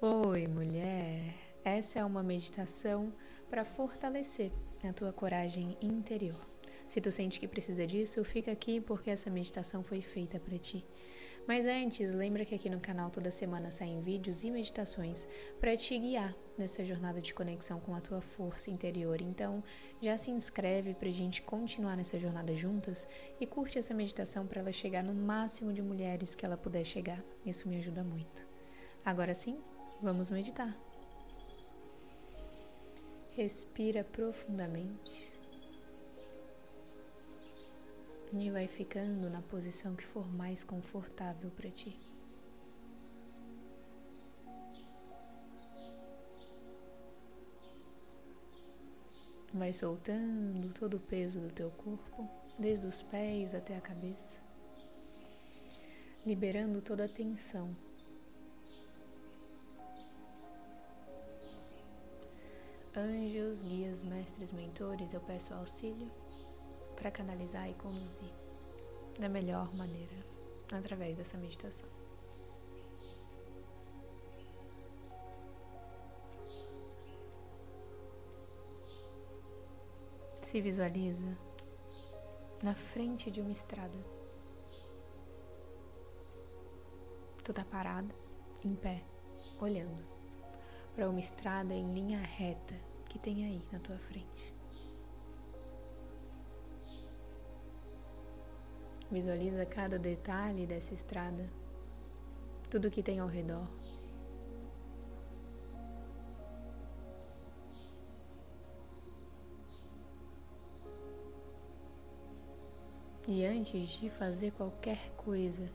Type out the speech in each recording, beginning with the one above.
Oi, mulher! Essa é uma meditação para fortalecer a tua coragem interior. Se tu sente que precisa disso, fica aqui porque essa meditação foi feita para ti. Mas antes, lembra que aqui no canal toda semana saem vídeos e meditações para te guiar nessa jornada de conexão com a tua força interior. Então, já se inscreve para a gente continuar nessa jornada juntas e curte essa meditação para ela chegar no máximo de mulheres que ela puder chegar. Isso me ajuda muito. Agora sim, Vamos meditar. Respira profundamente e vai ficando na posição que for mais confortável para ti. Vai soltando todo o peso do teu corpo, desde os pés até a cabeça, liberando toda a tensão Anjos, guias, mestres, mentores, eu peço auxílio para canalizar e conduzir da melhor maneira através dessa meditação. Se visualiza na frente de uma estrada. Tu tá parado, em pé, olhando para uma estrada em linha reta que tem aí na tua frente. Visualiza cada detalhe dessa estrada, tudo que tem ao redor. E antes de fazer qualquer coisa,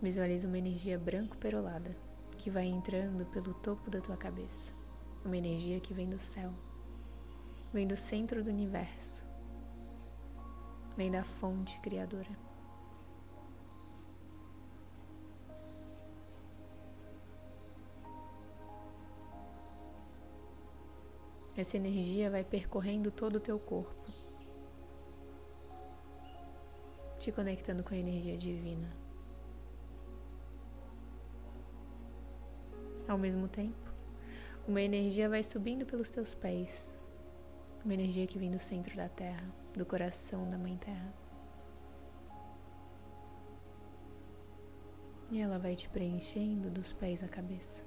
visualiza uma energia branco perolada que vai entrando pelo topo da tua cabeça. Uma energia que vem do céu, vem do centro do universo, vem da fonte criadora. Essa energia vai percorrendo todo o teu corpo, te conectando com a energia divina. Ao mesmo tempo, uma energia vai subindo pelos teus pés, uma energia que vem do centro da terra, do coração da Mãe Terra. E ela vai te preenchendo dos pés à cabeça.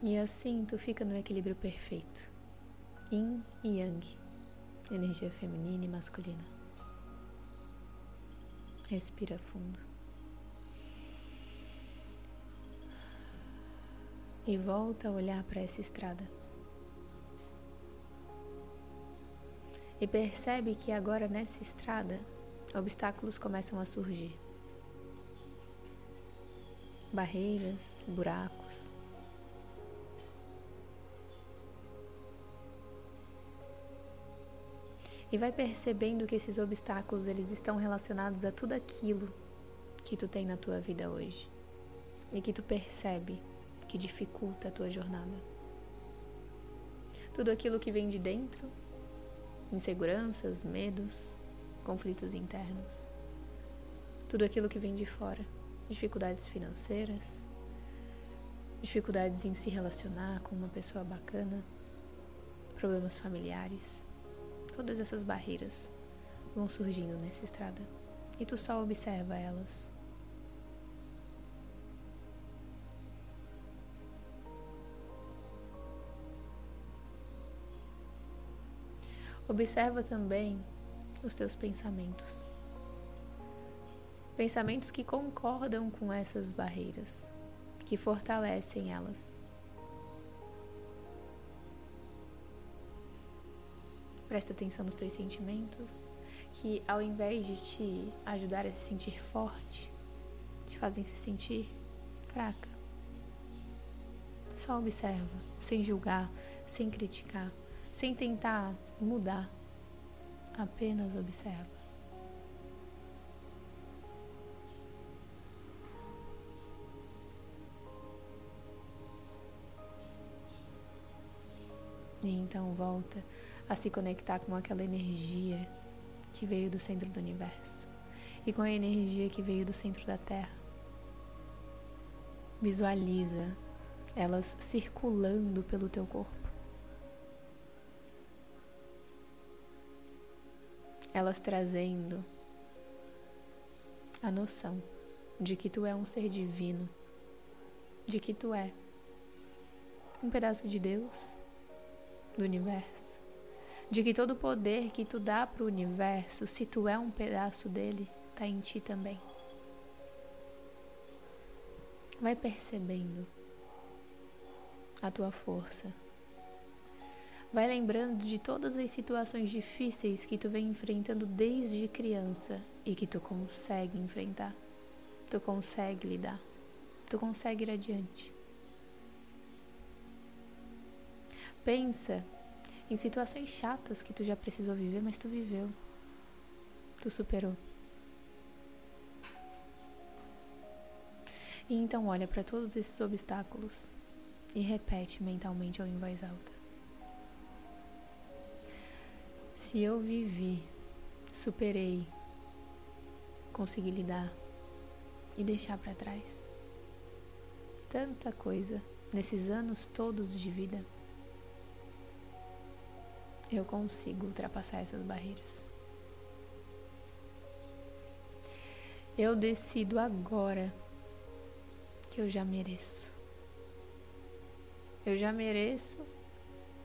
E assim tu fica no equilíbrio perfeito. Yin e Yang, energia feminina e masculina. Respira fundo. E volta a olhar para essa estrada. E percebe que agora nessa estrada obstáculos começam a surgir. Barreiras, buracos. E vai percebendo que esses obstáculos eles estão relacionados a tudo aquilo que tu tem na tua vida hoje. E que tu percebe que dificulta a tua jornada. Tudo aquilo que vem de dentro, inseguranças, medos, conflitos internos. Tudo aquilo que vem de fora, dificuldades financeiras, dificuldades em se relacionar com uma pessoa bacana, problemas familiares. Todas essas barreiras vão surgindo nessa estrada e tu só observa elas Observa também os teus pensamentos. Pensamentos que concordam com essas barreiras, que fortalecem elas. Presta atenção nos teus sentimentos, que ao invés de te ajudar a se sentir forte, te fazem se sentir fraca. Só observa, sem julgar, sem criticar sem tentar mudar, apenas observa. E então volta a se conectar com aquela energia que veio do centro do universo e com a energia que veio do centro da Terra, Visualiza elas circulando pelo teu corpo. Elas trazendo a noção de que tu é um ser divino, de que tu é um pedaço de Deus, do universo, de que todo o poder que tu dá para o universo, se tu é um pedaço dele, está em ti também. Vai percebendo a tua força. Vai lembrando de todas as situações difíceis que tu vem enfrentando desde criança e que tu consegue enfrentar. Tu consegue lidar. Tu consegue ir adiante. Pensa em situações chatas que tu já precisou viver, mas tu viveu. Tu superou. E então olha para todos esses obstáculos e repete mentalmente ou em voz alta. Se eu vivi, superei, consegui lidar e deixar para trás tanta coisa nesses anos todos de vida, eu consigo ultrapassar essas barreiras. Eu decido agora que eu já mereço. Eu já mereço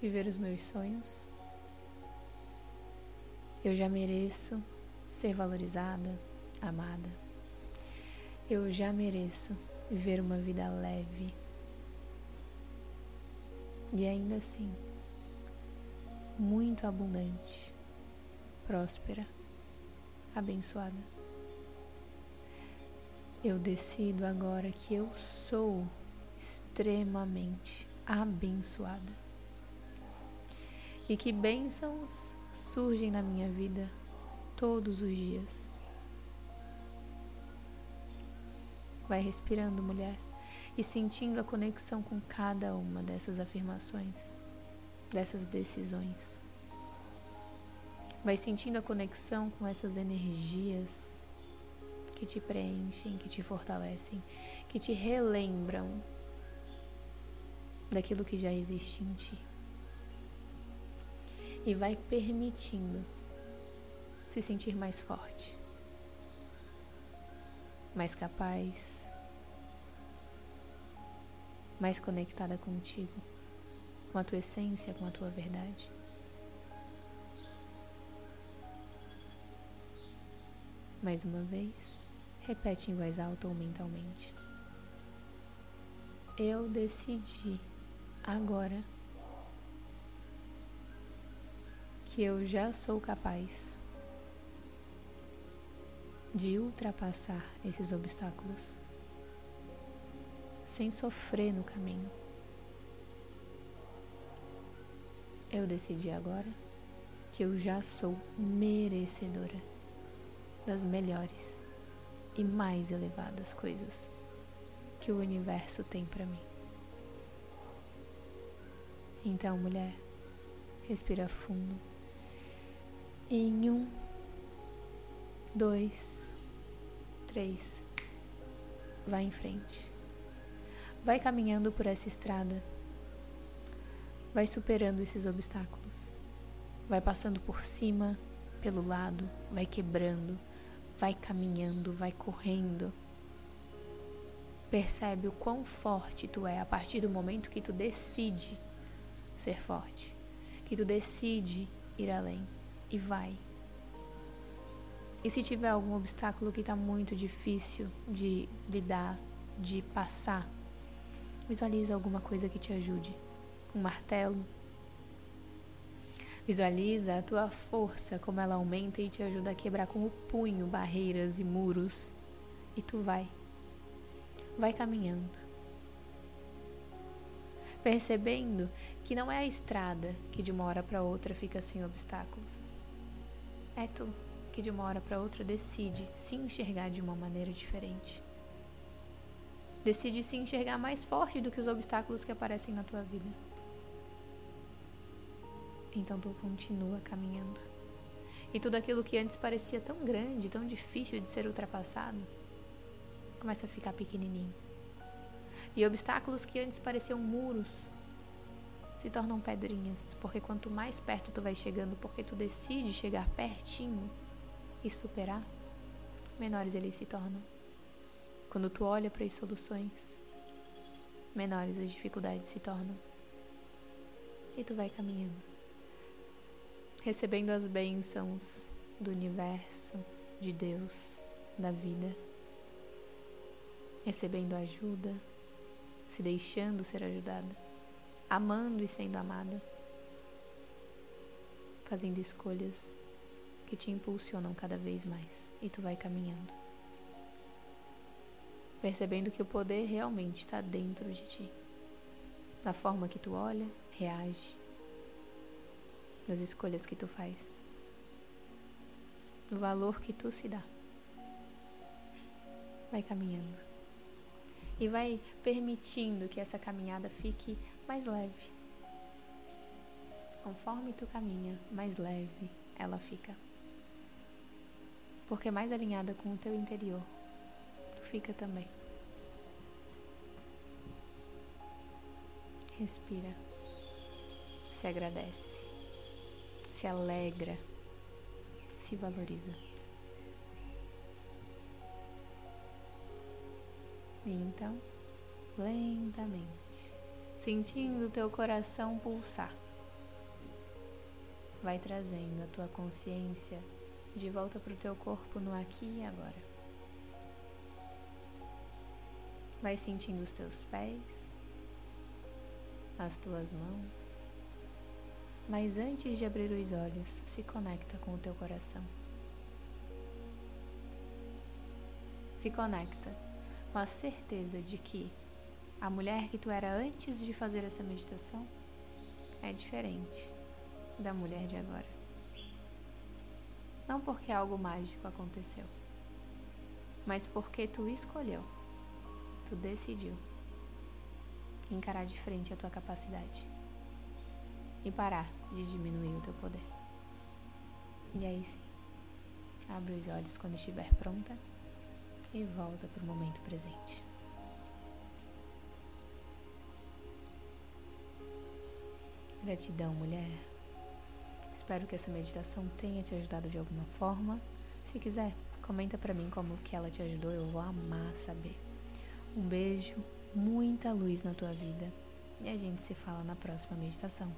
viver os meus sonhos. Eu já mereço ser valorizada, amada. Eu já mereço viver uma vida leve. E ainda assim, muito abundante, próspera, abençoada. Eu decido agora que eu sou extremamente abençoada e que bênçãos surgem na minha vida todos os dias. Vai respirando, mulher, e sentindo a conexão com cada uma dessas afirmações, dessas decisões. Vai sentindo a conexão com essas energias que te preenchem, que te fortalecem, que te relembram daquilo que já existe em ti. E vai permitindo se sentir mais forte, mais capaz, mais conectada contigo, com a tua essência, com a tua verdade. Mais uma vez. Repete em voz alta ou mentalmente. Eu decidi agora que eu já sou capaz de ultrapassar esses obstáculos sem sofrer no caminho. Eu decidi agora que eu já sou merecedora das melhores e mais elevadas coisas que o universo tem para mim. Então, mulher, respira fundo. Em um, dois, três. Vai em frente. Vai caminhando por essa estrada. Vai superando esses obstáculos. Vai passando por cima, pelo lado, vai quebrando vai caminhando, vai correndo. Percebe o quão forte tu é a partir do momento que tu decide ser forte, que tu decide ir além e vai. E se tiver algum obstáculo que está muito difícil de lidar, de passar, visualiza alguma coisa que te ajude. Um martelo, Visualiza a tua força, como ela aumenta e te ajuda a quebrar com o punho barreiras e muros. E tu vai. Vai caminhando. Percebendo que não é a estrada que de uma hora para outra fica sem obstáculos. É tu que de uma hora para outra decide se enxergar de uma maneira diferente. Decide se enxergar mais forte do que os obstáculos que aparecem na tua vida. Então tu continua caminhando. E tudo aquilo que antes parecia tão grande, tão difícil de ser ultrapassado, começa a ficar pequenininho. E obstáculos que antes pareciam muros se tornam pedrinhas, porque quanto mais perto tu vai chegando, porque tu decide chegar pertinho e superar, menores eles se tornam. Quando tu olha para as soluções, menores as dificuldades se tornam. E tu vai caminhando, recebendo as bênçãos do universo, de Deus, da vida, recebendo ajuda, se deixando ser ajudada amando e sendo amada, fazendo escolhas que te impulsionam cada vez mais. E tu vai caminhando, percebendo que o poder realmente está dentro de ti, da forma que tu olha, reage, das escolhas que tu faz, do valor que tu se dá. Vai caminhando. E vai permitindo que essa caminhada fique mais leve. Conforme tu caminha, mais leve ela fica. Porque mais alinhada com o teu interior, tu fica também. Respira. Se agradece. Se alegra. Se valoriza. E então, lentamente, sentindo teu coração pulsar. Vai trazendo a tua consciência de volta para o teu corpo no aqui e agora. Vai sentindo os teus pés, as tuas mãos. Mas antes de abrir os olhos, se conecta com o teu coração. Se conecta com a certeza de que a mulher que tu era antes de fazer essa meditação é diferente da mulher de agora. Não porque algo mágico aconteceu, mas porque tu escolheu, tu decidiu encarar de frente a tua capacidade e parar de diminuir o teu poder. E aí sim, abre os olhos quando estiver pronta e volta para o momento presente. Gratidão, mulher. Espero que essa meditação tenha te ajudado de alguma forma. Se quiser, comenta para mim como que ela te ajudou, eu vou amar saber. Um beijo, muita luz na tua vida e a gente se fala na próxima meditação.